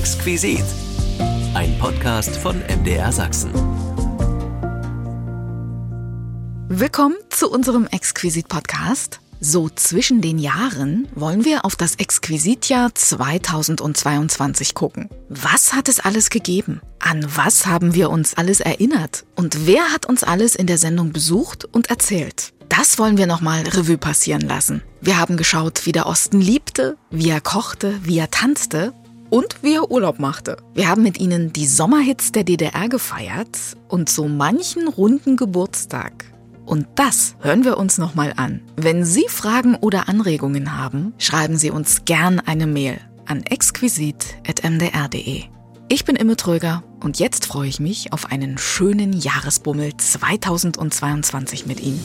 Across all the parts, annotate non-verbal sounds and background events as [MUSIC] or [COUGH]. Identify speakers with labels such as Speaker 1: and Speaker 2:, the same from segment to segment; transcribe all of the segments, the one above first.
Speaker 1: Exquisit. Ein Podcast von MDR Sachsen.
Speaker 2: Willkommen zu unserem Exquisit-Podcast. So zwischen den Jahren wollen wir auf das Exquisitjahr 2022 gucken. Was hat es alles gegeben? An was haben wir uns alles erinnert? Und wer hat uns alles in der Sendung besucht und erzählt? Das wollen wir nochmal Revue passieren lassen. Wir haben geschaut, wie der Osten liebte, wie er kochte, wie er tanzte und wie er Urlaub machte. Wir haben mit ihnen die Sommerhits der DDR gefeiert und so manchen runden Geburtstag. Und das hören wir uns nochmal an. Wenn Sie Fragen oder Anregungen haben, schreiben Sie uns gern eine Mail an exquisit.mdr.de. Ich bin Imme Tröger und jetzt freue ich mich auf einen schönen Jahresbummel 2022 mit Ihnen.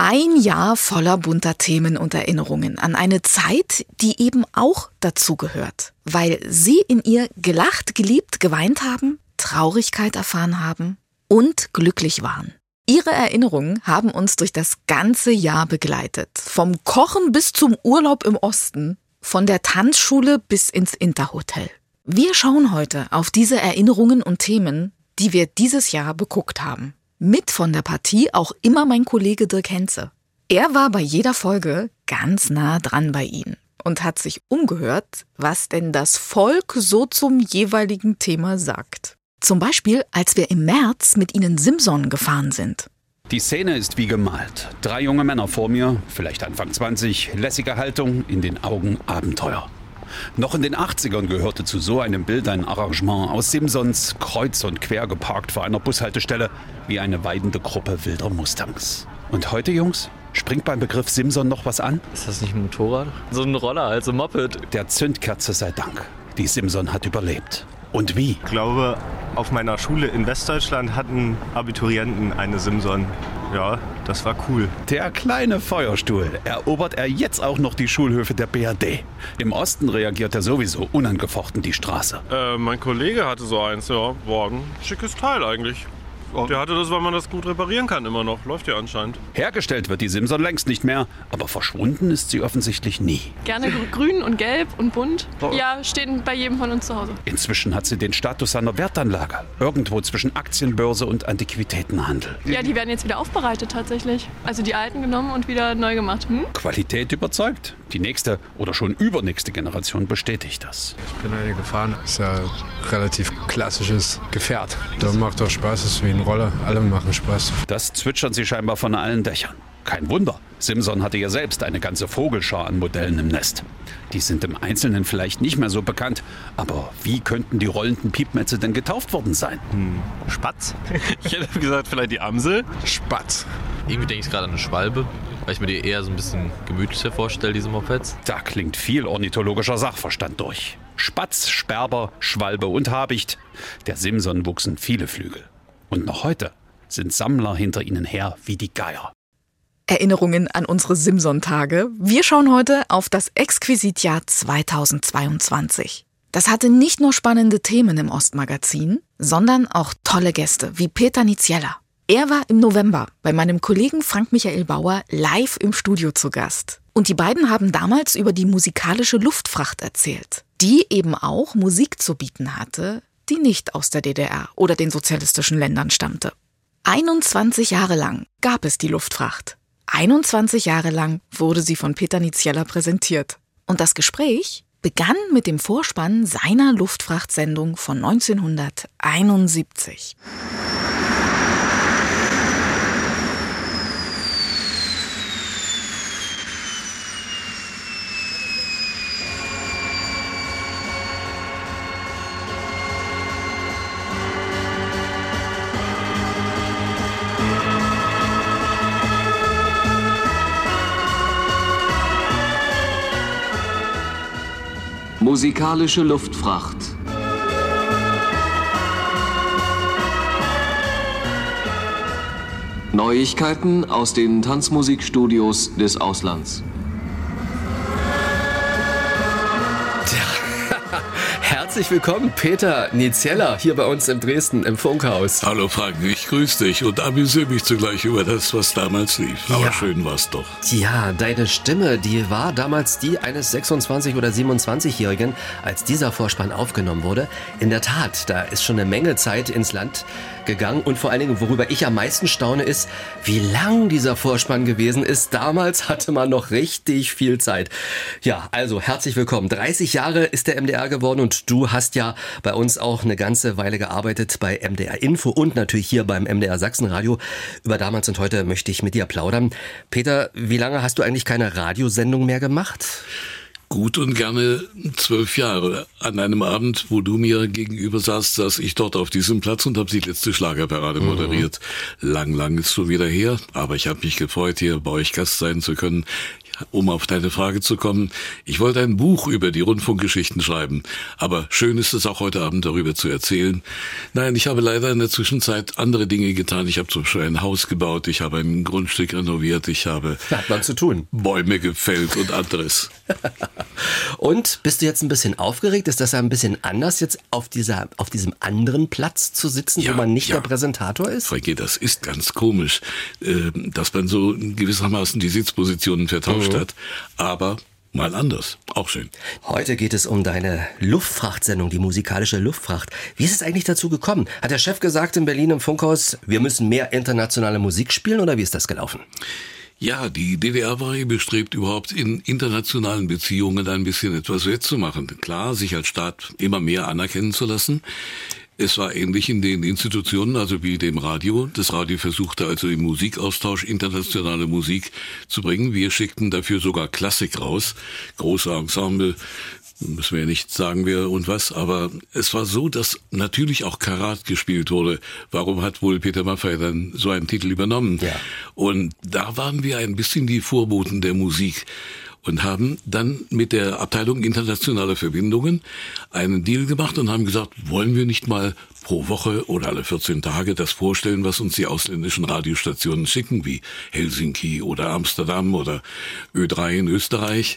Speaker 2: Ein Jahr voller bunter Themen und Erinnerungen an eine Zeit, die eben auch dazugehört, weil Sie in ihr gelacht, geliebt, geweint haben, Traurigkeit erfahren haben und glücklich waren. Ihre Erinnerungen haben uns durch das ganze Jahr begleitet, vom Kochen bis zum Urlaub im Osten, von der Tanzschule bis ins Interhotel. Wir schauen heute auf diese Erinnerungen und Themen, die wir dieses Jahr beguckt haben. Mit von der Partie auch immer mein Kollege Dirk Henze. Er war bei jeder Folge ganz nah dran bei Ihnen und hat sich umgehört, was denn das Volk so zum jeweiligen Thema sagt. Zum Beispiel, als wir im März mit Ihnen Simson gefahren sind.
Speaker 3: Die Szene ist wie gemalt. Drei junge Männer vor mir, vielleicht Anfang 20, lässige Haltung, in den Augen Abenteuer. Noch in den 80ern gehörte zu so einem Bild ein Arrangement aus Simpsons, kreuz und quer geparkt vor einer Bushaltestelle, wie eine weidende Gruppe wilder Mustangs. Und heute, Jungs? Springt beim Begriff Simson noch was an?
Speaker 4: Ist das nicht ein Motorrad? So ein Roller, also Moped.
Speaker 3: Der Zündkerze sei Dank. Die Simson hat überlebt. Und wie?
Speaker 5: Ich glaube, auf meiner Schule in Westdeutschland hatten Abiturienten eine Simson. Ja, das war cool.
Speaker 3: Der kleine Feuerstuhl erobert er jetzt auch noch die Schulhöfe der BRD. Im Osten reagiert er sowieso unangefochten die Straße.
Speaker 6: Äh, mein Kollege hatte so eins, ja. War ein schickes Teil eigentlich. Der hatte das, weil man das gut reparieren kann immer noch. Läuft ja anscheinend.
Speaker 3: Hergestellt wird die Simson längst nicht mehr, aber verschwunden ist sie offensichtlich nie.
Speaker 7: Gerne grün und gelb und bunt. Ja, stehen bei jedem von uns zu Hause.
Speaker 3: Inzwischen hat sie den Status einer Wertanlage. Irgendwo zwischen Aktienbörse und Antiquitätenhandel.
Speaker 7: Ja, die werden jetzt wieder aufbereitet tatsächlich. Also die alten genommen und wieder neu gemacht. Hm?
Speaker 3: Qualität überzeugt. Die nächste oder schon übernächste Generation bestätigt das.
Speaker 8: Ich bin eine gefahren. Ist ja ein relativ klassisches Gefährt. Da macht doch Spaß, ist wie ein Roller. Alle machen Spaß.
Speaker 3: Das zwitschern sie scheinbar von allen Dächern. Kein Wunder. Simson hatte ja selbst eine ganze Vogelschar an Modellen im Nest. Die sind im Einzelnen vielleicht nicht mehr so bekannt, aber wie könnten die rollenden Piepmetze denn getauft worden sein?
Speaker 4: Hm. Spatz? [LAUGHS]
Speaker 6: Ich hätte gesagt, vielleicht die Amsel.
Speaker 8: Spatz.
Speaker 4: Irgendwie denke ich gerade an eine Schwalbe, weil ich mir die eher so ein bisschen gemütlicher vorstelle, diese Mopeds.
Speaker 3: Da klingt viel ornithologischer Sachverstand durch. Spatz, Sperber, Schwalbe und Habicht. Der Simson wuchsen viele Flügel. Und noch heute sind Sammler hinter ihnen her wie die Geier.
Speaker 2: Erinnerungen an unsere Simson-Tage. Wir schauen heute auf das Exquisitjahr 2022. Das hatte nicht nur spannende Themen im Ostmagazin, sondern auch tolle Gäste wie Peter Niziella. Er war im November bei meinem Kollegen Frank Michael Bauer live im Studio zu Gast. Und die beiden haben damals über die musikalische Luftfracht erzählt, die eben auch Musik zu bieten hatte, die nicht aus der DDR oder den sozialistischen Ländern stammte. 21 Jahre lang gab es die Luftfracht. 21 Jahre lang wurde sie von Peter Niziella präsentiert. Und das Gespräch begann mit dem Vorspann seiner Luftfrachtsendung von 1971.
Speaker 1: Musikalische Luftfracht. Neuigkeiten aus den Tanzmusikstudios des Auslands.
Speaker 9: Herzlich willkommen, Peter Niezeller, hier bei uns in Dresden im Funkhaus.
Speaker 10: Hallo Frank, ich grüße dich und amüsiere mich zugleich über das, was damals lief. Aber
Speaker 9: Ja.
Speaker 10: schön war's doch.
Speaker 9: Ja, deine Stimme, die war damals die eines 26- oder 27-Jährigen, als dieser Vorspann aufgenommen wurde. In der Tat, da ist schon eine Menge Zeit ins Land gegangen und vor allen Dingen, worüber ich am meisten staune, ist, wie lang dieser Vorspann gewesen ist. Damals hatte man noch richtig viel Zeit. Ja, also herzlich willkommen. 30 Jahre ist der MDR geworden und du hast ja bei uns auch eine ganze Weile gearbeitet bei MDR Info und natürlich hier beim MDR Sachsenradio. Über damals und heute möchte ich mit dir plaudern. Peter, wie lange hast du eigentlich keine Radiosendung mehr gemacht?
Speaker 10: Gut und gerne zwölf Jahre. An einem Abend, wo du mir gegenüber saßt, saß ich dort auf diesem Platz und habe die letzte Schlagerparade moderiert. Lang, lang ist schon wieder her, aber ich habe mich gefreut, hier bei euch Gast sein zu können. Um auf deine Frage zu kommen, ich wollte ein Buch über die Rundfunkgeschichten schreiben, aber schön ist es auch heute Abend darüber zu erzählen. Nein, ich habe leider in der Zwischenzeit andere Dinge getan. Ich habe zum Beispiel ein Haus gebaut, ich habe ein Grundstück renoviert, ich habe
Speaker 9: Hat man zu tun.
Speaker 10: Bäume gefällt und anderes. [LAUGHS]
Speaker 9: Und bist du jetzt ein bisschen aufgeregt? Ist das ein bisschen anders, jetzt auf, dieser, auf diesem anderen Platz zu sitzen,
Speaker 10: Ja,
Speaker 9: wo man nicht
Speaker 10: ja.
Speaker 9: der Präsentator ist?
Speaker 10: Frankie, das ist ganz komisch, äh, dass man so gewissermaßen die Sitzpositionen vertauscht Hat. Aber mal anders. Auch schön.
Speaker 9: Heute geht es um deine Luftfrachtsendung, die musikalische Luftfracht. Wie ist es eigentlich dazu gekommen? Hat der Chef gesagt in Berlin im Funkhaus, wir müssen mehr internationale Musik spielen oder wie ist das gelaufen?
Speaker 10: Ja, die DDR war bestrebt, überhaupt in internationalen Beziehungen ein bisschen etwas wettzumachen. Klar, sich als Staat immer mehr anerkennen zu lassen. Es war ähnlich in den Institutionen, also wie dem Radio. Das Radio versuchte also im Musikaustausch internationale Musik zu bringen. Wir schickten dafür sogar Klassik raus. Große Ensemble, müssen wir ja nicht sagen, wer und was, aber es war so, dass natürlich auch Karat gespielt wurde. Warum hat wohl Peter Maffay dann so einen Titel übernommen?
Speaker 9: Ja.
Speaker 10: Und da waren wir ein bisschen die Vorboten der Musik und haben dann mit der Abteilung internationaler Verbindungen einen Deal gemacht und haben gesagt, wollen wir nicht mal pro Woche oder alle 14 Tage das vorstellen, was uns die ausländischen Radiostationen schicken, wie Helsinki oder Amsterdam oder Ö3 in Österreich.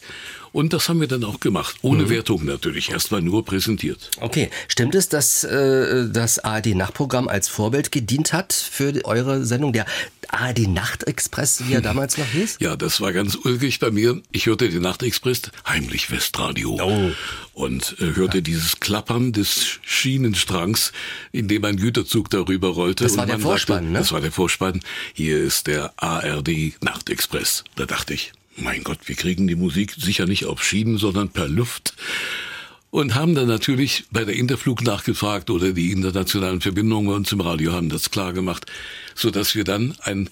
Speaker 10: Und das haben wir dann auch gemacht, ohne Wertung natürlich, erstmal nur präsentiert.
Speaker 9: Okay, stimmt es, dass äh, das ARD-Nachtprogramm als Vorbild gedient hat für eure Sendung, der ARD-Nachtexpress, wie er damals noch hieß?
Speaker 10: Ja, das war ganz ulkig bei mir. Ich hörte den Nachtexpress, heimlich Westradio.
Speaker 9: Oh.
Speaker 10: Und äh, hörte dieses Klappern des Schienenstrangs, in dem ein Güterzug darüber rollte.
Speaker 9: Das war der Vorspann,
Speaker 10: sagte,
Speaker 9: ne?
Speaker 10: Das war der Vorspann. Hier ist der ARD Nachtexpress. Da dachte ich, mein Gott, wir kriegen die Musik sicher nicht auf Schienen, sondern per Luft. Und haben dann natürlich bei der Interflug nachgefragt oder die internationalen Verbindungen bei uns im Radio haben das klar gemacht, so dass wir dann ein,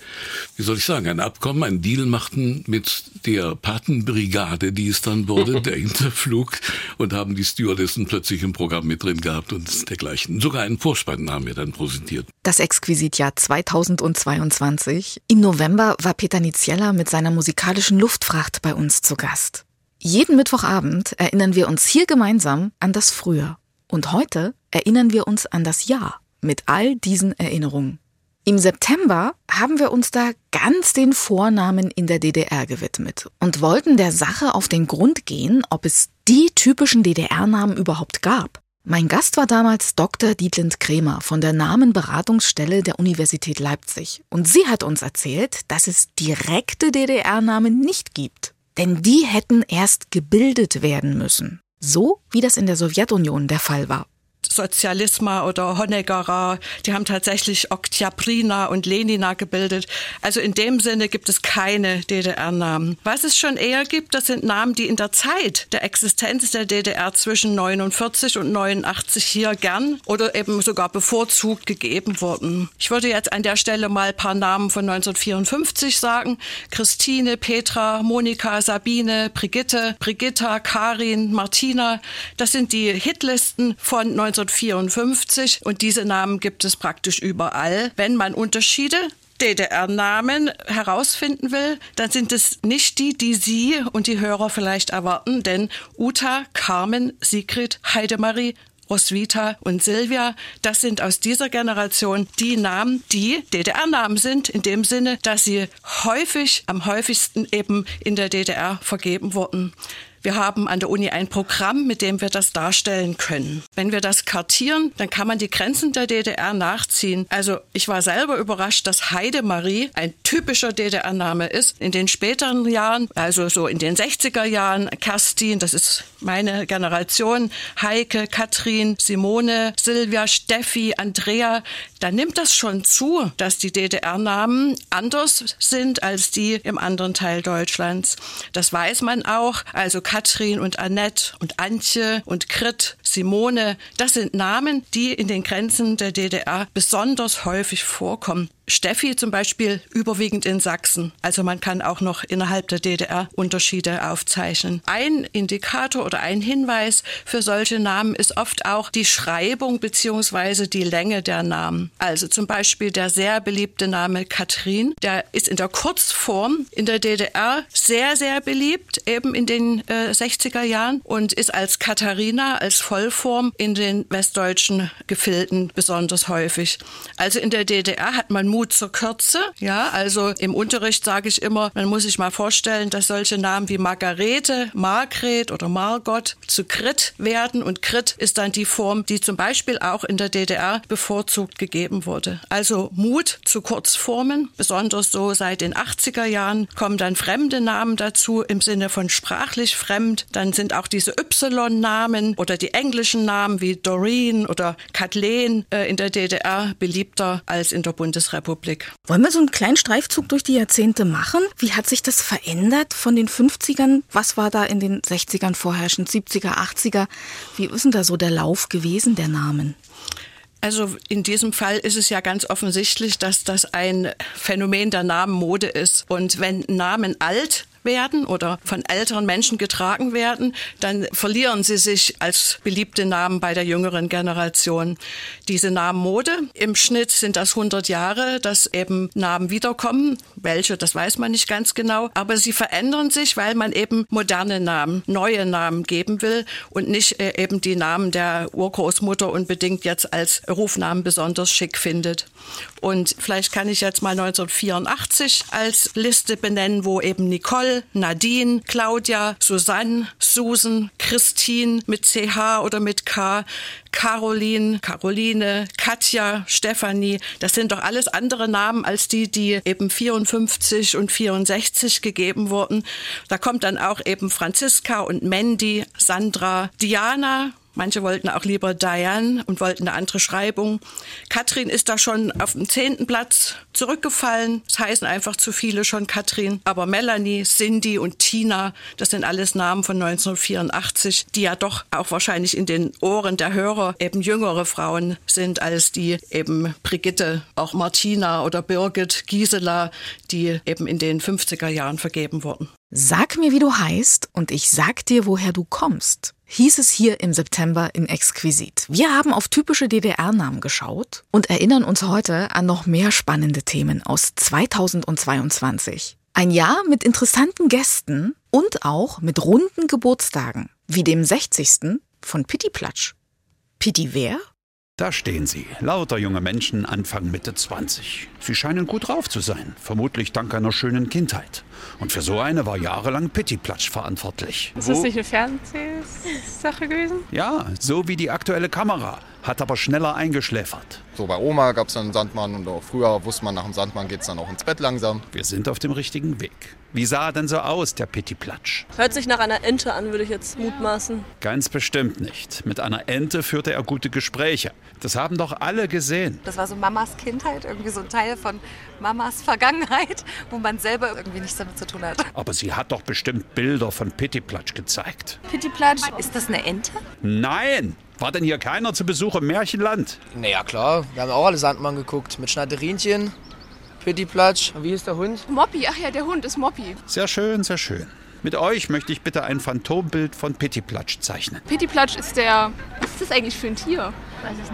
Speaker 10: wie soll ich sagen, ein Abkommen, ein Deal machten mit der Patenbrigade, die es dann wurde, [LAUGHS] der Interflug und haben die Stewardessen plötzlich im Programm mit drin gehabt und dergleichen. Sogar einen Vorspann haben wir dann präsentiert.
Speaker 2: Das Exquisitjahr 2022. Im November war Peter Niziella mit seiner musikalischen Luftfracht bei uns zu Gast. Jeden Mittwochabend erinnern wir uns hier gemeinsam an das Früher. Und heute erinnern wir uns an das Jahr mit all diesen Erinnerungen. Im September haben wir uns da ganz den Vornamen in der DDR gewidmet und wollten der Sache auf den Grund gehen, ob es die typischen DDR-Namen überhaupt gab. Mein Gast war damals Dr. Dietlind Kremer von der Namenberatungsstelle der Universität Leipzig. Und sie hat uns erzählt, dass es direkte DDR-Namen nicht gibt. Denn die hätten erst gebildet werden müssen. So wie das in der Sowjetunion der Fall war.
Speaker 11: Sozialisma oder Honeckera, die haben tatsächlich Oktyabrina und Lenina gebildet. Also in dem Sinne gibt es keine DDR-Namen. Was es schon eher gibt, das sind Namen, die in der Zeit der Existenz der DDR zwischen 49 und 89 hier gern oder eben sogar bevorzugt gegeben wurden. Ich würde jetzt an der Stelle mal ein paar Namen von 1954 sagen. Christine, Petra, Monika, Sabine, Brigitte, Brigitta, Karin, Martina. Das sind die Hitlisten von 1954 und diese Namen gibt es praktisch überall. Wenn man Unterschiede DDR-Namen herausfinden will, dann sind es nicht die, die Sie und die Hörer vielleicht erwarten, denn Uta, Carmen, Sigrid, Heidemarie, Roswitha und Silvia, das sind aus dieser Generation die Namen, die DDR-Namen sind, in dem Sinne, dass sie häufig, am häufigsten eben in der DDR vergeben wurden. Wir haben an der Uni ein Programm, mit dem wir das darstellen können. Wenn wir das kartieren, dann kann man die Grenzen der DDR nachziehen. Also ich war selber überrascht, dass Heidemarie ein typischer DDR-Name ist. In den späteren Jahren, also so in den 60er Jahren, Kerstin, das ist meine Generation, Heike, Katrin, Simone, Silvia, Steffi, Andrea, da nimmt das schon zu, dass die DDR-Namen anders sind als die im anderen Teil Deutschlands. Das weiß man auch. Also Katrin und Annette und Antje und Krit, Simone, das sind Namen, die in den Grenzen der DDR besonders häufig vorkommen. Steffi zum Beispiel überwiegend in Sachsen. Also man kann auch noch innerhalb der DDR Unterschiede aufzeichnen. Ein Indikator oder ein Hinweis für solche Namen ist oft auch die Schreibung bzw. die Länge der Namen. Also zum Beispiel der sehr beliebte Name Katrin, der ist in der Kurzform in der DDR sehr, sehr beliebt, eben in den äh, 60er Jahren und ist als Katharina, als Vollform in den westdeutschen Gefilden besonders häufig. Also in der DDR hat man Mut zur Kürze. Ja, also im Unterricht sage ich immer, man muss sich mal vorstellen, dass solche Namen wie Margarete, Margret oder Margot zu Krit werden. Und Krit ist dann die Form, die zum Beispiel auch in der DDR bevorzugt gegeben wurde. Also Mut zu Kurzformen, besonders so seit den 80er Jahren kommen dann fremde Namen dazu im Sinne von sprachlich fremd. Dann sind auch diese Y-Namen oder die englischen Namen wie Doreen oder Kathleen äh, in der DDR beliebter als in der Bundesrepublik. Bundesrepublik.
Speaker 2: Wollen wir so einen kleinen Streifzug durch die Jahrzehnte machen? Wie hat sich das verändert von den 50ern? Was war da in den 60ern vorherrschend, 70er, 80er? Wie ist denn da so der Lauf gewesen der Namen?
Speaker 11: Also in diesem Fall ist es ja ganz offensichtlich, dass das ein Phänomen der Namenmode ist. Und wenn Namen alt werden oder von älteren Menschen getragen werden, dann verlieren sie sich als beliebte Namen bei der jüngeren Generation. Diese Namenmode, im Schnitt sind das 100 Jahre, dass eben Namen wiederkommen. Welche, das weiß man nicht ganz genau. Aber sie verändern sich, weil man eben moderne Namen, neue Namen geben will und nicht äh, eben die Namen der Urgroßmutter unbedingt jetzt als Rufnamen besonders schick findet. Und vielleicht kann ich jetzt mal 1984 als Liste benennen, wo eben Nicole, Nadine, Claudia, Susanne, Susan, Christine mit CH oder mit K, Caroline, Caroline, Katja, Stefanie, das sind doch alles andere Namen als die, die eben 54 und 64 gegeben wurden. Da kommt dann auch eben Franziska und Mandy, Sandra, Diana, Manche wollten auch lieber Diane und wollten eine andere Schreibung. Katrin ist da schon auf dem zehnten Platz zurückgefallen. Es heißen einfach zu viele schon Katrin. Aber Melanie, Cindy und Tina, das sind alles Namen von 1984, die ja doch auch wahrscheinlich in den Ohren der Hörer eben jüngere Frauen sind als die eben Brigitte, auch Martina oder Birgit, Gisela, die eben in den 50er Jahren vergeben wurden.
Speaker 2: Sag mir, wie du heißt und ich sag dir, woher du kommst, hieß es hier im September in Exquisit. Wir haben auf typische DDR-Namen geschaut und erinnern uns heute an noch mehr spannende Themen aus 2022. Ein Jahr mit interessanten Gästen und auch mit runden Geburtstagen, wie dem 60. von Pitti Platsch. Pitti wer?
Speaker 3: Da stehen sie, lauter junge Menschen, Anfang Mitte 20. Sie scheinen gut drauf zu sein, vermutlich dank einer schönen Kindheit. Und für so eine war jahrelang Pittiplatsch verantwortlich.
Speaker 7: Ist das nicht eine Fernsehsache gewesen?
Speaker 3: Ja, so wie die aktuelle Kamera, hat aber schneller eingeschläfert.
Speaker 12: So bei Oma gab es einen Sandmann und auch früher wusste man, nach dem Sandmann geht es dann auch ins Bett langsam.
Speaker 3: Wir sind auf dem richtigen Weg. Wie sah er denn so aus, der Pittiplatsch?
Speaker 13: Hört sich nach einer Ente an, würde ich jetzt mutmaßen.
Speaker 3: Ganz bestimmt nicht. Mit einer Ente führte er gute Gespräche. Das haben doch alle gesehen.
Speaker 14: Das war so Mamas Kindheit, irgendwie so ein Teil von Mamas Vergangenheit, wo man selber irgendwie nichts damit zu tun hat.
Speaker 3: Aber sie hat doch bestimmt Bilder von Pittiplatsch gezeigt.
Speaker 14: Pittiplatsch, ist das eine Ente?
Speaker 3: Nein! War denn hier keiner zu Besuch im Märchenland?
Speaker 15: Naja, klar. Wir haben auch alle Sandmann geguckt. Mit Schnatterinchen, Pittiplatsch. Wie ist der Hund?
Speaker 7: Moppy, ach ja, der Hund ist Moppy.
Speaker 3: Sehr schön, sehr schön. Mit euch möchte ich bitte ein Phantombild von Pittiplatsch zeichnen.
Speaker 7: Pittiplatsch ist der. Was ist das eigentlich für ein Tier?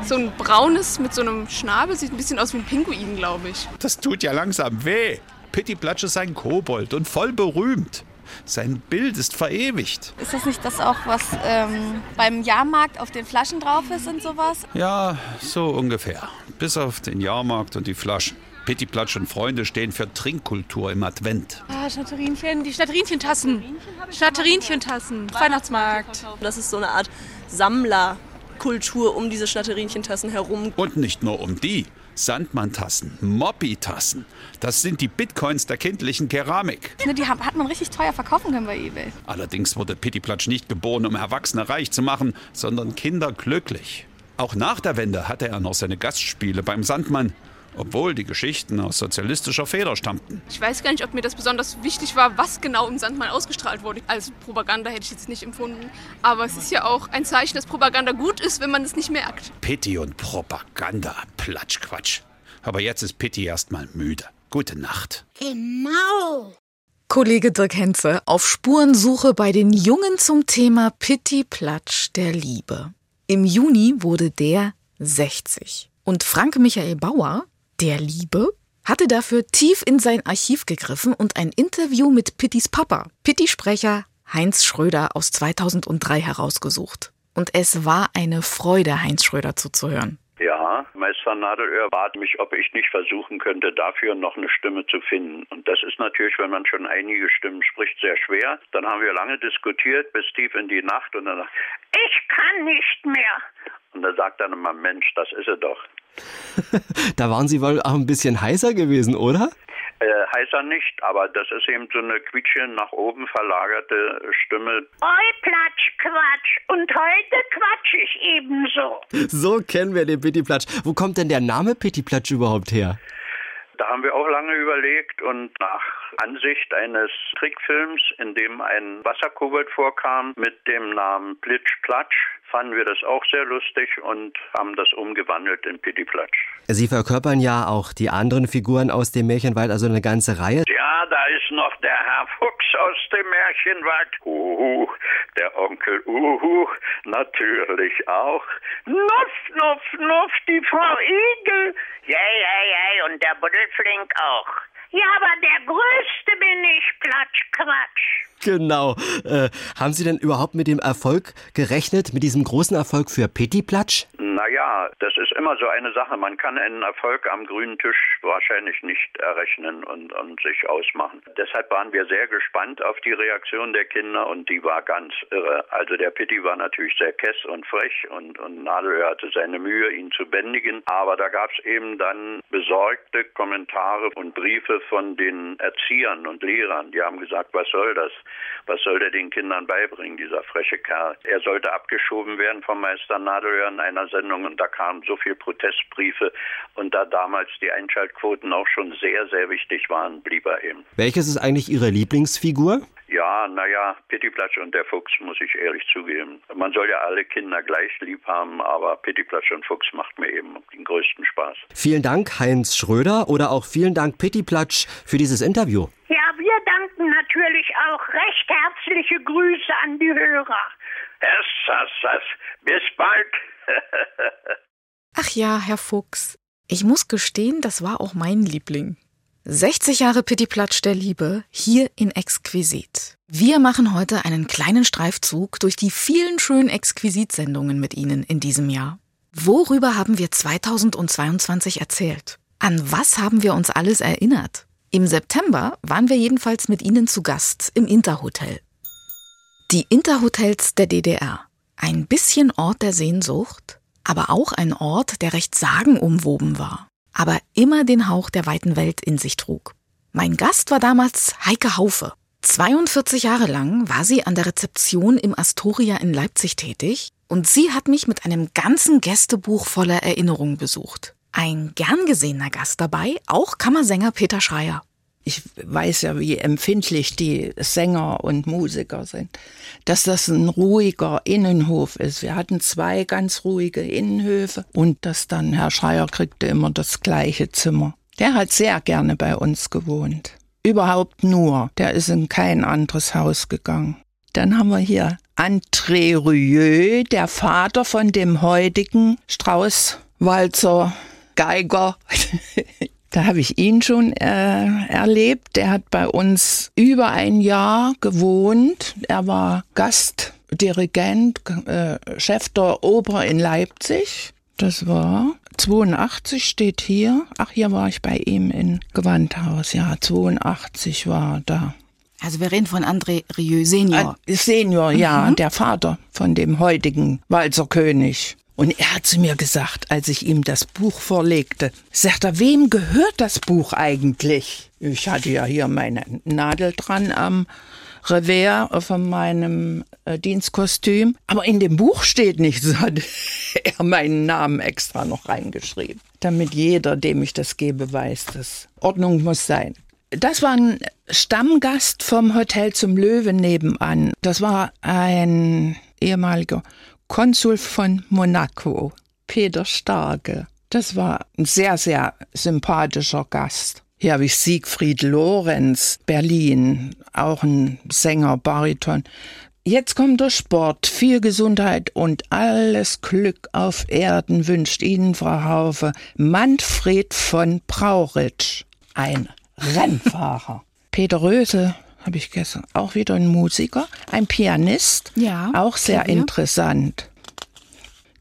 Speaker 7: So ein braunes mit so einem Schnabel, sieht ein bisschen aus wie ein Pinguin, glaube ich.
Speaker 3: Das tut ja langsam weh. Pittiplatsch ist ein Kobold und voll berühmt. Sein Bild ist verewigt.
Speaker 16: Ist das nicht das auch, was ähm, beim Jahrmarkt auf den Flaschen drauf ist und sowas?
Speaker 3: Ja, so ungefähr. Bis auf den Jahrmarkt und die Flaschen. Pittiplatsch und Freunde stehen für Trinkkultur im Advent.
Speaker 7: Ah, Schnatterinchen, die Schnatterinchentassen. Schnatterinchentassen, Weihnachtsmarkt.
Speaker 13: Das ist so eine Art Sammlerkultur um diese Schnatterinchentassen herum.
Speaker 3: Und nicht nur um die. Sandmann-Tassen, Moppi-Tassen. Das sind die Bitcoins der kindlichen Keramik.
Speaker 16: Ne, Die hat man richtig teuer verkaufen können bei eBay.
Speaker 3: Allerdings wurde Pittiplatsch nicht geboren, um Erwachsene reich zu machen, sondern Kinder glücklich. Auch nach der Wende hatte er noch seine Gastspiele beim Sandmann, obwohl die Geschichten aus sozialistischer Feder stammten.
Speaker 7: Ich weiß gar nicht, ob mir das besonders wichtig war, was genau im Sandmann ausgestrahlt wurde. Als Propaganda hätte ich jetzt nicht empfunden. Aber es ist ja auch ein Zeichen, dass Propaganda gut ist, wenn man es nicht merkt.
Speaker 3: Pitti und Propaganda, Platschquatsch. Aber jetzt ist Pitti erstmal müde. Gute Nacht.
Speaker 2: Genau. Kollege Dirk Henze auf Spurensuche bei den Jungen zum Thema Pitti Platsch der Liebe. Im Juni wurde der 60. Und Frank Michael Bauer, der Liebe, hatte dafür tief in sein Archiv gegriffen und ein Interview mit Pittis Papa, Pitti-Sprecher Heinz Schröder aus 2003 herausgesucht. Und es war eine Freude, Heinz Schröder zuzuhören.
Speaker 17: Ja, Meister Nadelöhr bat mich, ob ich nicht versuchen könnte, dafür noch eine Stimme zu finden. Und das ist natürlich, wenn man schon einige Stimmen spricht, sehr schwer. Dann haben wir lange diskutiert, bis tief in die Nacht und dann sagt, ich kann nicht mehr. Und da sagt dann immer, Mensch, das ist er doch.
Speaker 9: Da waren Sie wohl auch ein bisschen heißer gewesen, oder?
Speaker 17: Äh, heißt er nicht, aber das ist eben so eine quietschend nach oben verlagerte Stimme.
Speaker 18: Oi, Platsch, Quatsch. Und heute quatsch ich ebenso.
Speaker 9: So kennen wir den Pittiplatsch. Wo kommt denn der Name Pittiplatsch überhaupt her?
Speaker 17: Da haben wir auch lange überlegt und nach Ansicht eines Trickfilms, in dem ein Wasserkobold vorkam mit dem Namen Plitsch Platsch, fanden wir das auch sehr lustig und haben das umgewandelt in Pittiplatsch.
Speaker 9: Sie verkörpern ja auch die anderen Figuren aus dem Märchenwald, also eine ganze Reihe.
Speaker 17: Ja, da ist noch der Herr Fuchs aus dem Märchenwald. Uhu, der Onkel Uhu, natürlich auch.
Speaker 18: Nuff, nuff, nuff, die Frau Igel. Ja, ja, ja, und der Buddelflink auch. Ja, aber der Größte bin ich, Platsch, Quatsch.
Speaker 9: Genau. Äh, haben Sie denn überhaupt mit dem Erfolg gerechnet, mit diesem großen Erfolg für Pittiplatsch?
Speaker 17: Naja, das ist immer so eine Sache. Man kann einen Erfolg am grünen Tisch wahrscheinlich nicht errechnen und, und sich ausmachen. Deshalb waren wir sehr gespannt auf die Reaktion der Kinder und die war ganz irre. Also der Pitti war natürlich sehr kess und frech und, und Nadelöhr hatte seine Mühe, ihn zu bändigen. Aber da gab es eben dann besorgte Kommentare und Briefe von den Erziehern und Lehrern. Die haben gesagt, was soll das? Was soll der den Kindern beibringen, dieser freche Kerl? Er sollte abgeschoben werden vom Meister Nadelöhr in einer Sendung und da kamen so viele Protestbriefe. Und da damals die Einschaltquoten auch schon sehr, sehr wichtig waren, blieb er eben.
Speaker 9: Welches ist eigentlich Ihre Lieblingsfigur?
Speaker 17: Ja, naja, Pittiplatsch und der Fuchs, muss ich ehrlich zugeben. Man soll ja alle Kinder gleich lieb haben, aber Pittiplatsch und Fuchs macht mir eben den größten Spaß.
Speaker 9: Vielen Dank, Heinz Schröder, oder auch vielen Dank, Pittiplatsch, für dieses Interview.
Speaker 18: Ja, wir danken natürlich auch recht herzliche Grüße an die Hörer.
Speaker 17: Es, es, es. Bis bald. [LAUGHS]
Speaker 2: Ach ja, Herr Fuchs. Ich muss gestehen, das war auch mein Liebling. 60 Jahre Pittiplatsch der Liebe, hier in Exquisit. Wir machen heute einen kleinen Streifzug durch die vielen schönen Exquisit-Sendungen mit Ihnen in diesem Jahr. Worüber haben wir 2022 erzählt? An was haben wir uns alles erinnert? Im September waren wir jedenfalls mit Ihnen zu Gast im Interhotel. Die Interhotels der DDR. Ein bisschen Ort der Sehnsucht, aber auch ein Ort, der recht sagenumwoben war, aber immer den Hauch der weiten Welt in sich trug. Mein Gast war damals Heike Haufe. 42 Jahre lang war sie an der Rezeption im Astoria in Leipzig tätig und sie hat mich mit einem ganzen Gästebuch voller Erinnerungen besucht. Ein gern gesehener Gast dabei, auch Kammersänger Peter Schreier.
Speaker 19: Ich weiß ja, wie empfindlich die Sänger und Musiker sind, dass das ein ruhiger Innenhof ist. Wir hatten zwei ganz ruhige Innenhöfe und dass dann Herr Schreier kriegte immer das gleiche Zimmer. Der hat sehr gerne bei uns gewohnt. Überhaupt nur. Der ist in kein anderes Haus gegangen. Dann haben wir hier André Rieu, der Vater von dem heutigen Strauß Walzer Geiger. [LAUGHS] Da habe ich ihn schon äh, erlebt. Der hat bei uns über ein Jahr gewohnt. Er war Gastdirigent, äh, Chef der Oper in Leipzig. Das war 82 steht hier. Ach, hier war ich bei ihm in Gewandhaus. Ja, 82 war da.
Speaker 2: Also wir reden von André Rieu Senior.
Speaker 19: Senior, ja,
Speaker 2: Mhm.
Speaker 19: der Vater von dem heutigen Walzerkönig. Und er hat zu mir gesagt, als ich ihm das Buch vorlegte, sagt er, wem gehört das Buch eigentlich? Ich hatte ja hier meine Nadel dran am Revers von meinem äh, Dienstkostüm. Aber in dem Buch steht nichts, [LAUGHS] hat er meinen Namen extra noch reingeschrieben. Damit jeder, dem ich das gebe, weiß, dass Ordnung muss sein. Das war ein Stammgast vom Hotel zum Löwen nebenan. Das war ein ehemaliger Konsul von Monaco, Peter Starke. Das war ein sehr, sehr sympathischer Gast. Hier habe ich Siegfried Lorenz, Berlin, auch ein Sänger, Bariton. Jetzt kommt der Sport, viel Gesundheit und alles Glück auf Erden wünscht Ihnen, Frau Haufe, Manfred von Brauritsch, ein Rennfahrer. [LAUGHS] Peter Rösel, habe ich gestern, auch wieder ein Musiker, ein Pianist,
Speaker 2: Ja,
Speaker 19: auch sehr
Speaker 2: Klavier.
Speaker 19: interessant.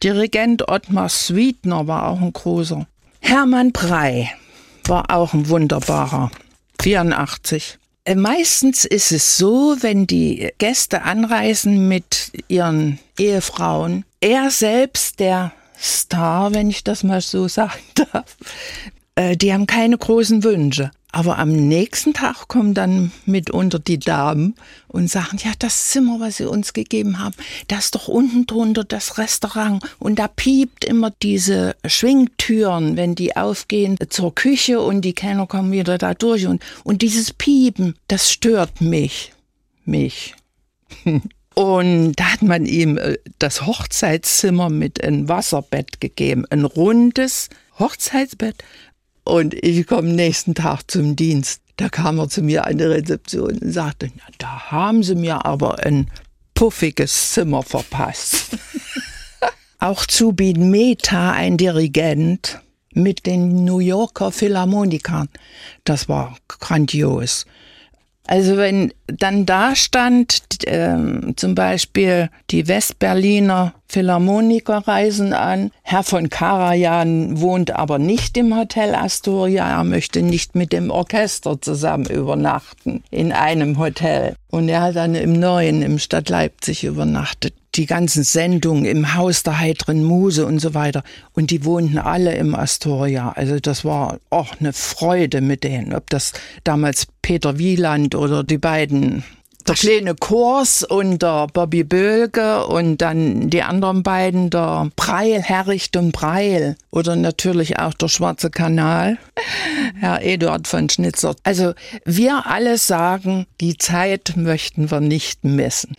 Speaker 19: Dirigent Ottmar Sweetner war auch ein großer. Hermann Prey war auch ein wunderbarer. 84. Äh, Meistens ist es so, wenn die Gäste anreisen mit ihren Ehefrauen, er selbst, der Star, wenn ich das mal so [LAUGHS] sagen darf, äh, die haben keine großen Wünsche. Aber am nächsten Tag kommen dann mitunter die Damen und sagen, ja, das Zimmer, was sie uns gegeben haben, das ist doch unten drunter das Restaurant. Und da piept immer diese Schwingtüren, wenn die aufgehen zur Küche und die Kellner kommen wieder da durch. Und, und dieses Piepen, das stört mich. Mich. [LAUGHS] Und da hat man ihm äh, das Hochzeitszimmer mit einem Wasserbett gegeben. Ein rundes Hochzeitsbett. Und ich komme nächsten Tag zum Dienst. Da kam er zu mir an die Rezeption und sagte, na, da haben sie mir aber ein puffiges Zimmer verpasst. [LAUGHS] Auch Zubin Mehta, ein Dirigent mit den New Yorker Philharmonikern. Das war grandios. Also wenn dann da stand, ähm, zum Beispiel die Westberliner Philharmoniker reisen an, Herr von Karajan wohnt aber nicht im Hotel Astoria, er möchte nicht mit dem Orchester zusammen übernachten in einem Hotel. Und er hat dann im Neuen, im Stadt Leipzig übernachtet. Die ganzen Sendungen im Haus der heiteren Muse und so weiter. Und die wohnten alle im Astoria. Also das war auch eine Freude mit denen. Ob das damals Peter Wieland oder die beiden der kleine Kurs und der Bobby Bölge und dann die anderen beiden, der Breil, Herricht und Breil oder natürlich auch der Schwarze Kanal, [LAUGHS] Herr Eduard von Schnitzer. Also wir alle sagen, die Zeit möchten wir nicht missen.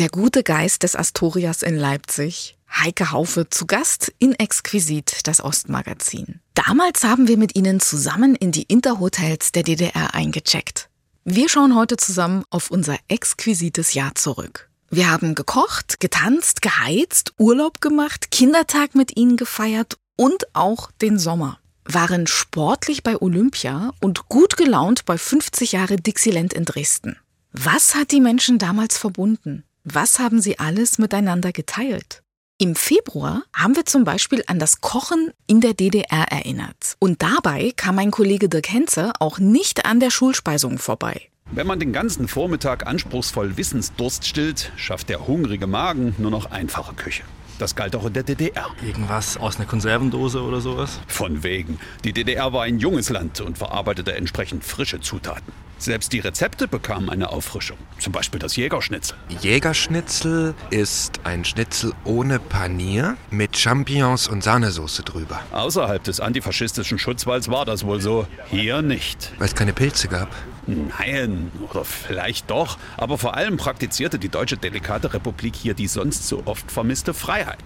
Speaker 2: Der gute Geist des Astorias in Leipzig. Heike Haufe zu Gast in Exquisit, das Ostmagazin. Damals haben wir mit Ihnen zusammen in die Interhotels der DDR eingecheckt. Wir schauen heute zusammen auf unser exquisites Jahr zurück. Wir haben gekocht, getanzt, geheizt, Urlaub gemacht, Kindertag mit Ihnen gefeiert und auch den Sommer. Waren sportlich bei Olympia und gut gelaunt bei 50 Jahre Dixieland in Dresden. Was hat die Menschen damals verbunden? Was haben sie alles miteinander geteilt? Im Februar haben wir zum Beispiel an das Kochen in der DDR erinnert. Und dabei kam mein Kollege Dirk Henze auch nicht an der Schulspeisung vorbei.
Speaker 3: Wenn man den ganzen Vormittag anspruchsvoll Wissensdurst stillt, schafft der hungrige Magen nur noch einfache Küche. Das galt auch in der DDR.
Speaker 20: Irgendwas aus einer Konservendose oder sowas?
Speaker 3: Von wegen. Die DDR war ein junges Land und verarbeitete entsprechend frische Zutaten. Selbst die Rezepte bekamen eine Auffrischung. Zum Beispiel das Jägerschnitzel.
Speaker 21: Jägerschnitzel ist ein Schnitzel ohne Panier mit Champignons und Sahnesoße drüber.
Speaker 3: Außerhalb des antifaschistischen Schutzwalls war das wohl so. Hier nicht.
Speaker 21: Weil es keine Pilze gab.
Speaker 3: Nein, oder vielleicht doch. Aber vor allem praktizierte die Deutsche Delikate Republik hier die sonst so oft vermisste Freiheit.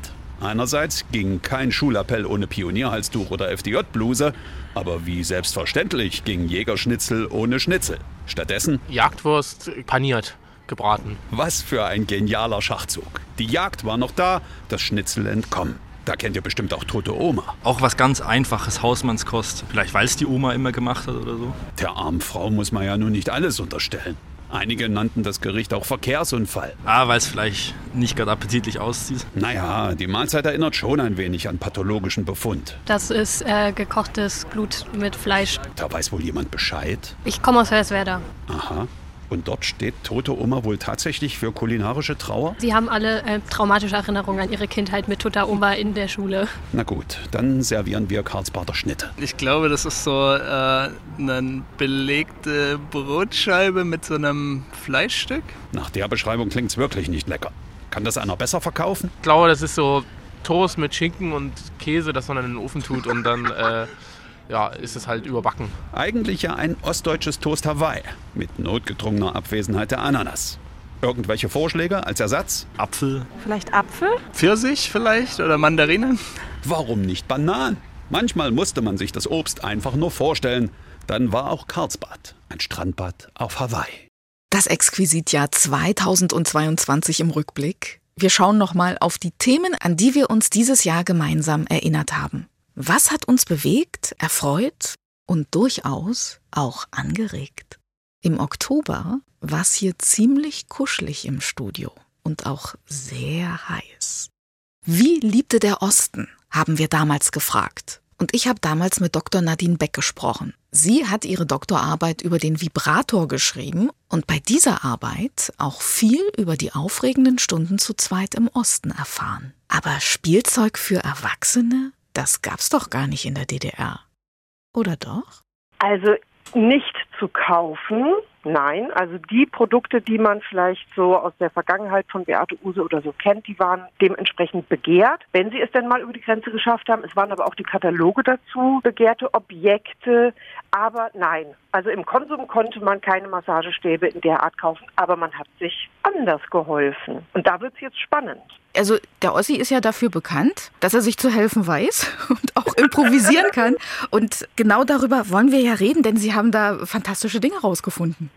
Speaker 3: Einerseits ging kein Schulappell ohne Pionierhalstuch oder FDJ-Bluse, aber wie selbstverständlich ging Jägerschnitzel ohne Schnitzel. Stattdessen
Speaker 22: Jagdwurst paniert, gebraten.
Speaker 3: Was für ein genialer Schachzug. Die Jagd war noch da, das Schnitzel entkommen. Da kennt ihr bestimmt auch Tote Oma.
Speaker 20: Auch was ganz einfaches, Hausmannskost. Vielleicht weil es die Oma immer gemacht hat oder so.
Speaker 3: Der armen Frau muss man ja nun nicht alles unterstellen. Einige nannten das Gericht auch Verkehrsunfall.
Speaker 20: Ah, weil es vielleicht nicht gerade appetitlich aussieht.
Speaker 3: Naja, die Mahlzeit erinnert schon ein wenig an pathologischen Befund.
Speaker 23: Das ist äh, gekochtes Blut mit Fleisch.
Speaker 3: Da weiß wohl jemand Bescheid.
Speaker 23: Ich komme aus Hoyerswerda.
Speaker 3: Aha. Und dort steht tote Oma wohl tatsächlich für kulinarische Trauer?
Speaker 23: Sie haben alle äh, traumatische Erinnerungen an ihre Kindheit mit toter Oma in der Schule.
Speaker 3: Na gut, dann servieren wir Karlsbader Schnitte.
Speaker 24: Ich glaube, das ist so äh, eine belegte Brotscheibe mit so einem Fleischstück.
Speaker 3: Nach der Beschreibung klingt's wirklich nicht lecker. Kann das einer besser verkaufen?
Speaker 22: Ich glaube, das ist so Toast mit Schinken und Käse, das man in den Ofen tut und dann äh, ja, ist es halt überbacken.
Speaker 3: Eigentlich ja ein ostdeutsches Toast Hawaii mit notgedrungener Abwesenheit der Ananas. Irgendwelche Vorschläge als Ersatz?
Speaker 20: Apfel.
Speaker 13: Vielleicht Apfel?
Speaker 24: Pfirsich vielleicht oder Mandarinen?
Speaker 3: Warum nicht Bananen? Manchmal musste man sich das Obst einfach nur vorstellen. Dann war auch Karlsbad ein Strandbad auf Hawaii.
Speaker 2: Das Exquisitjahr 2022 im Rückblick. Wir schauen nochmal auf die Themen, an die wir uns dieses Jahr gemeinsam erinnert haben. Was hat uns bewegt, erfreut und durchaus auch angeregt? Im Oktober war es hier ziemlich kuschelig im Studio und auch sehr heiß. Wie liebte der Osten, haben wir damals gefragt. Und ich habe damals mit Dr. Nadine Beck gesprochen. Sie hat ihre Doktorarbeit über den Vibrator geschrieben und bei dieser Arbeit auch viel über die aufregenden Stunden zu zweit im Osten erfahren. Aber Spielzeug für Erwachsene, das gab's doch gar nicht in der DDR. Oder doch?
Speaker 25: Also nicht zu kaufen, nein. Also die Produkte, die man vielleicht so aus der Vergangenheit von Beate Use oder so kennt, die waren dementsprechend begehrt, wenn sie es denn mal über die Grenze geschafft haben. Es waren aber auch die Kataloge dazu, begehrte Objekte. Aber nein, also im Konsum konnte man keine Massagestäbe in der Art kaufen, aber man hat sich anders geholfen. Und da wird's jetzt spannend.
Speaker 2: Also der Ossi ist ja dafür bekannt, dass er sich zu helfen weiß [LAUGHS] und auch improvisieren kann. Und genau darüber wollen wir ja reden, denn Sie haben da fantastische Dinge rausgefunden.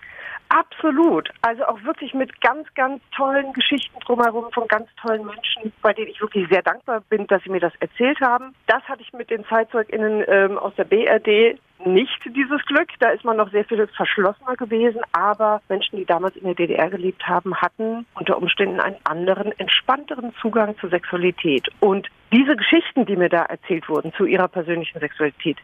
Speaker 25: Absolut. Also auch wirklich mit ganz, ganz tollen Geschichten drumherum von ganz tollen Menschen, bei denen ich wirklich sehr dankbar bin, dass sie mir das erzählt haben. Das hatte ich mit den ZeitzeugInnen ähm, aus der BRD nicht dieses Glück. Da ist man noch sehr viel verschlossener gewesen. Aber Menschen, die damals in der DDR gelebt haben, hatten unter Umständen einen anderen, entspannteren Zugang zur Sexualität. Und diese Geschichten, die mir da erzählt wurden zu ihrer persönlichen Sexualität,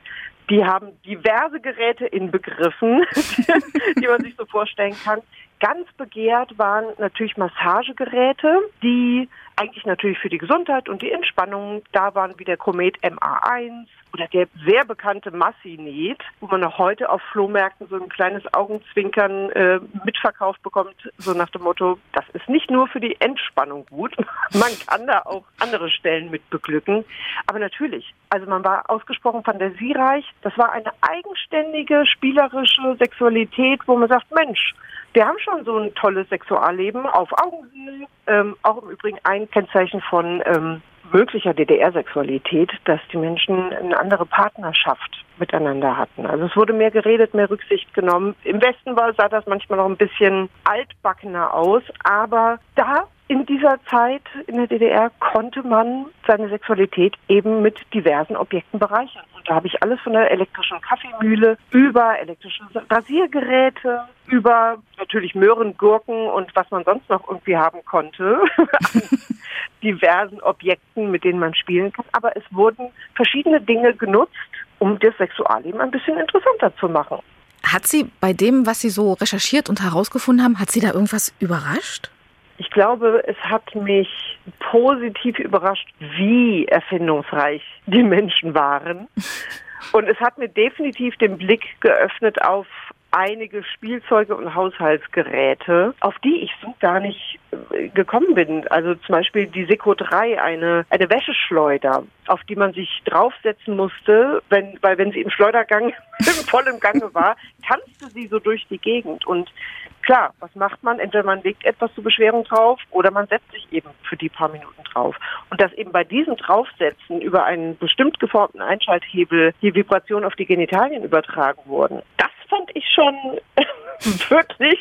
Speaker 25: die haben diverse Geräte inbegriffen, [LAUGHS] die man sich so vorstellen kann. Ganz begehrt waren natürlich Massagegeräte, die eigentlich natürlich für die Gesundheit und die Entspannung da waren, wie der Komet MA1 oder der sehr bekannte Massinet, wo man noch heute auf Flohmärkten so ein kleines Augenzwinkern äh, mitverkauft bekommt, so nach dem Motto, das ist nicht nur für die Entspannung gut, [LAUGHS] man kann da auch andere Stellen mit beglücken. Aber natürlich, also man war ausgesprochen fantasiereich, das war eine eigenständige, spielerische Sexualität, wo man sagt, Mensch, wir haben schon so ein tolles Sexualleben auf Augenhöhe. Ähm, auch im Übrigen ein Kennzeichen von ähm, möglicher DDR-Sexualität, dass die Menschen eine andere Partnerschaft miteinander hatten. Also es wurde mehr geredet, mehr Rücksicht genommen. Im Westen war, sah das manchmal noch ein bisschen altbackener aus, aber da in dieser Zeit in der DDR konnte man seine Sexualität eben mit diversen Objekten bereichern. Und da habe ich alles von der elektrischen Kaffeemühle über elektrische Rasiergeräte, über natürlich Möhren, Gurken und was man sonst noch irgendwie haben konnte. [LAUGHS] diversen Objekten, mit denen man spielen kann. Aber es wurden verschiedene Dinge genutzt, um das Sexualleben ein bisschen interessanter zu machen.
Speaker 2: Hat Sie bei dem, was Sie so recherchiert und herausgefunden haben, hat Sie da irgendwas überrascht?
Speaker 25: Ich glaube, es hat mich positiv überrascht, wie erfindungsreich die Menschen waren. Und es hat mir definitiv den Blick geöffnet auf einige Spielzeuge und Haushaltsgeräte, auf die ich so gar nicht äh, gekommen bin. Also zum Beispiel die Seco 3, eine, eine Wäscheschleuder, auf die man sich draufsetzen musste, wenn, weil wenn sie im Schleudergang voll [LAUGHS] im Gange war, tanzte sie so durch die Gegend. Und klar, was macht man? Entweder man legt etwas zur Beschwerung drauf oder man setzt sich eben für die paar Minuten drauf. Und dass eben bei diesem Draufsetzen über einen bestimmt geformten Einschalthebel die Vibrationen auf die Genitalien übertragen wurden, das fand ich schon [LAUGHS] wirklich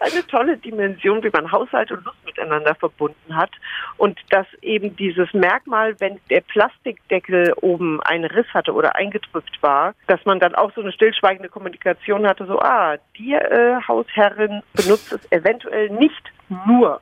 Speaker 25: eine tolle Dimension, wie man Haushalt und Lust miteinander verbunden hat. Und dass eben dieses Merkmal, wenn der Plastikdeckel oben einen Riss hatte oder eingedrückt war, dass man dann auch so eine stillschweigende Kommunikation hatte, so, ah, die äh, Hausherrin benutzt es eventuell nicht nur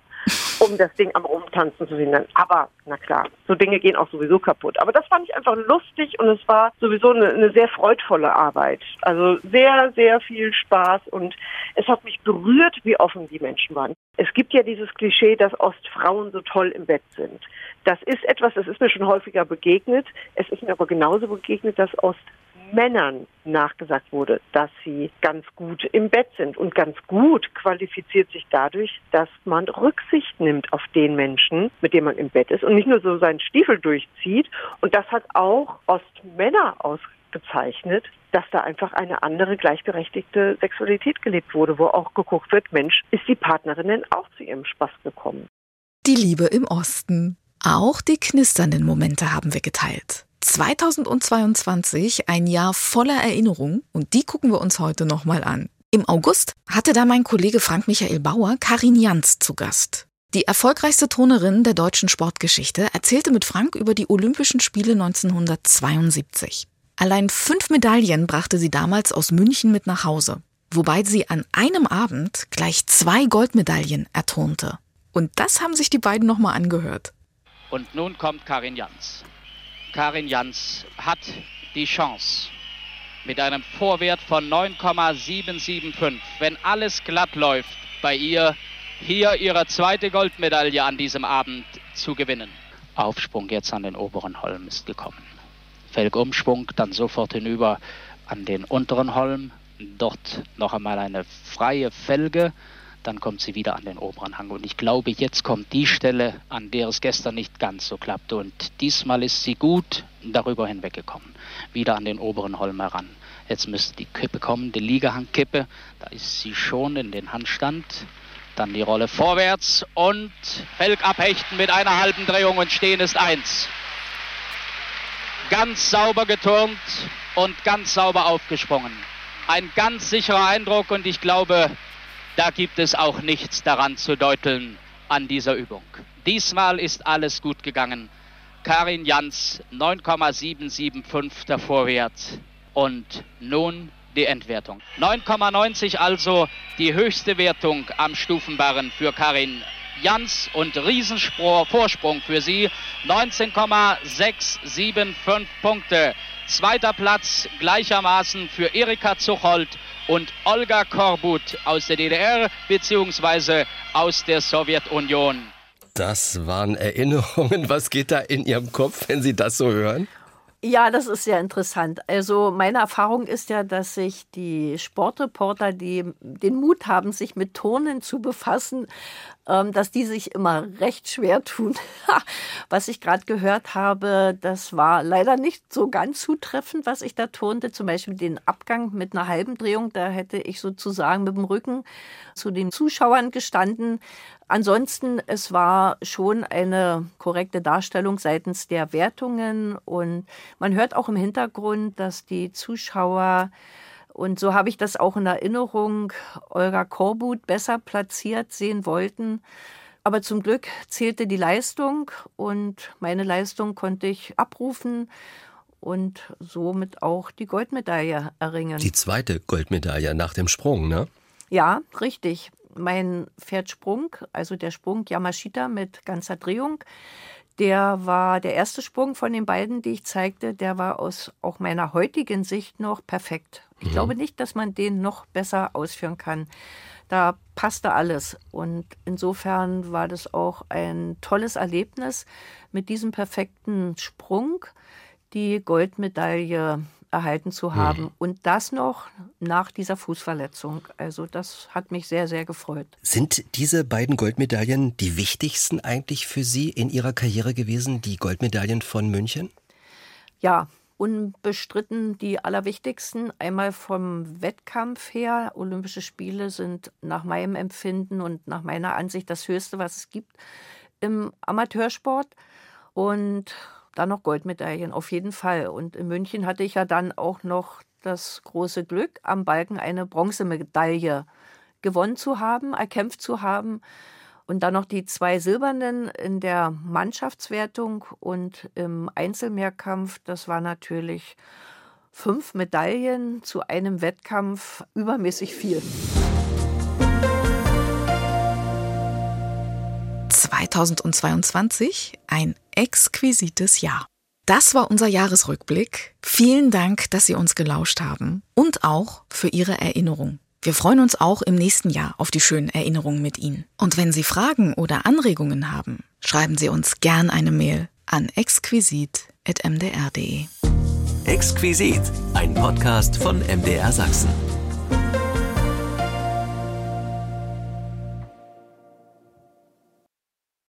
Speaker 25: um das Ding am Rumtanzen zu hindern. Aber, na klar, so Dinge gehen auch sowieso kaputt. Aber das fand ich einfach lustig und es war sowieso eine, eine sehr freudvolle Arbeit. Also sehr, sehr viel Spaß und es hat mich berührt, wie offen die Menschen waren. Es gibt ja dieses Klischee, dass Ostfrauen so toll im Bett sind. Das ist etwas, das ist mir schon häufiger begegnet. Es ist mir aber genauso begegnet, dass Ost Männern nachgesagt wurde, dass sie ganz gut im Bett sind. Und ganz gut qualifiziert sich dadurch, dass man Rücksicht nimmt auf den Menschen, mit dem man im Bett ist und nicht nur so seinen Stiefel durchzieht. Und das hat auch Ostmänner ausgezeichnet, dass da einfach eine andere gleichberechtigte Sexualität gelebt wurde, wo auch geguckt wird, Mensch, ist die Partnerin denn auch zu ihrem Spaß gekommen?
Speaker 2: Die Liebe im Osten. Auch die knisternden Momente haben wir geteilt. 2022 ein Jahr voller Erinnerung und die gucken wir uns heute nochmal an. Im August hatte da mein Kollege Frank Michael Bauer Karin Jans zu Gast. Die erfolgreichste Turnerin der deutschen Sportgeschichte erzählte mit Frank über die Olympischen Spiele 1972. Allein fünf Medaillen brachte sie damals aus München mit nach Hause, wobei sie an einem Abend gleich zwei Goldmedaillen erturnte. Und das haben sich die beiden nochmal angehört.
Speaker 26: Und nun kommt Karin Jans. Karin Jans hat die Chance mit einem Vorwert von 9,775, wenn alles glatt läuft bei ihr, hier ihre zweite Goldmedaille an diesem Abend zu gewinnen. Aufsprung jetzt an den oberen Holm ist gekommen. Felgumschwung, dann sofort hinüber an den unteren Holm. Dort noch einmal eine freie Felge dann kommt sie wieder an den oberen Hang. Und ich glaube, jetzt kommt die Stelle, an der es gestern nicht ganz so klappte. Und diesmal ist sie gut darüber hinweggekommen. Wieder an den oberen Holm heran. Jetzt müsste die Kippe kommen, die Liegehangkippe. Da ist sie schon in den Handstand. Dann die Rolle vorwärts und Felg abhechten mit einer halben Drehung und stehen ist eins. Ganz sauber geturnt und ganz sauber aufgesprungen. Ein ganz sicherer Eindruck und ich glaube, da gibt es auch nichts daran zu deuteln an dieser Übung. Diesmal ist alles gut gegangen. Karin Jans 9,775 der Vorwert und nun die Endwertung. 9,90 also die höchste Wertung am Stufenbarren für Karin Jans und Riesenvorsprung für sie. 19,675 Punkte. Zweiter Platz gleichermaßen für Erika Zuchold und Olga Korbut aus der DDR bzw. aus der Sowjetunion.
Speaker 9: Das waren Erinnerungen. Was geht da in Ihrem Kopf, wenn Sie das so hören?
Speaker 27: Ja, das ist sehr interessant. Also meine Erfahrung ist ja, dass sich die Sportreporter, die den Mut haben, sich mit Turnen zu befassen, ähm, dass die sich immer recht schwer tun. [LAUGHS] was ich gerade gehört habe, das war leider nicht so ganz zutreffend, was ich da turnte. Zum Beispiel den Abgang mit einer halben Drehung, da hätte ich sozusagen mit dem Rücken zu den Zuschauern gestanden. Ansonsten, es war schon eine korrekte Darstellung seitens der Wertungen und man hört auch im Hintergrund, dass die Zuschauer und so habe ich das auch in Erinnerung, Olga Korbut besser platziert sehen wollten. Aber zum Glück zählte die Leistung und meine Leistung konnte ich abrufen und somit auch die Goldmedaille erringen.
Speaker 9: Die zweite Goldmedaille nach dem Sprung, ne?
Speaker 27: Ja, richtig. Mein Pferdsprung, also der Sprung Yamashita mit ganzer Drehung, der war der erste Sprung von den beiden, die ich zeigte, der war aus auch meiner heutigen Sicht noch perfekt. Ich mhm. glaube nicht, dass man den noch besser ausführen kann. Da passte alles. Und insofern war das auch ein tolles Erlebnis, mit diesem perfekten Sprung die Goldmedaille erhalten zu haben. Mhm. Und das noch nach dieser Fußverletzung. Also das hat mich sehr, sehr gefreut.
Speaker 9: Sind diese beiden Goldmedaillen die wichtigsten eigentlich für Sie in Ihrer Karriere gewesen, die Goldmedaillen von München?
Speaker 27: Ja, unbestritten die allerwichtigsten. Einmal vom Wettkampf her. Olympische Spiele sind nach meinem Empfinden und nach meiner Ansicht das Höchste, was es gibt im Amateursport. Und dann noch Goldmedaillen, auf jeden Fall. Und in München hatte ich ja dann auch noch das große Glück, am Balken eine Bronzemedaille gewonnen zu haben, erkämpft zu haben. Und dann noch die zwei Silbernen in der Mannschaftswertung und im Einzelmehrkampf. Das war natürlich fünf Medaillen zu einem Wettkampf übermäßig viel.
Speaker 2: 2022 ein exquisites Jahr. Das war unser Jahresrückblick. Vielen Dank, dass Sie uns gelauscht haben und auch für Ihre Erinnerung. Wir freuen uns auch im nächsten Jahr auf die schönen Erinnerungen mit Ihnen. Und wenn Sie Fragen oder Anregungen haben, schreiben Sie uns gern eine Mail an exquisit.mdr.de.
Speaker 9: Exquisit, ein Podcast von MDR Sachsen.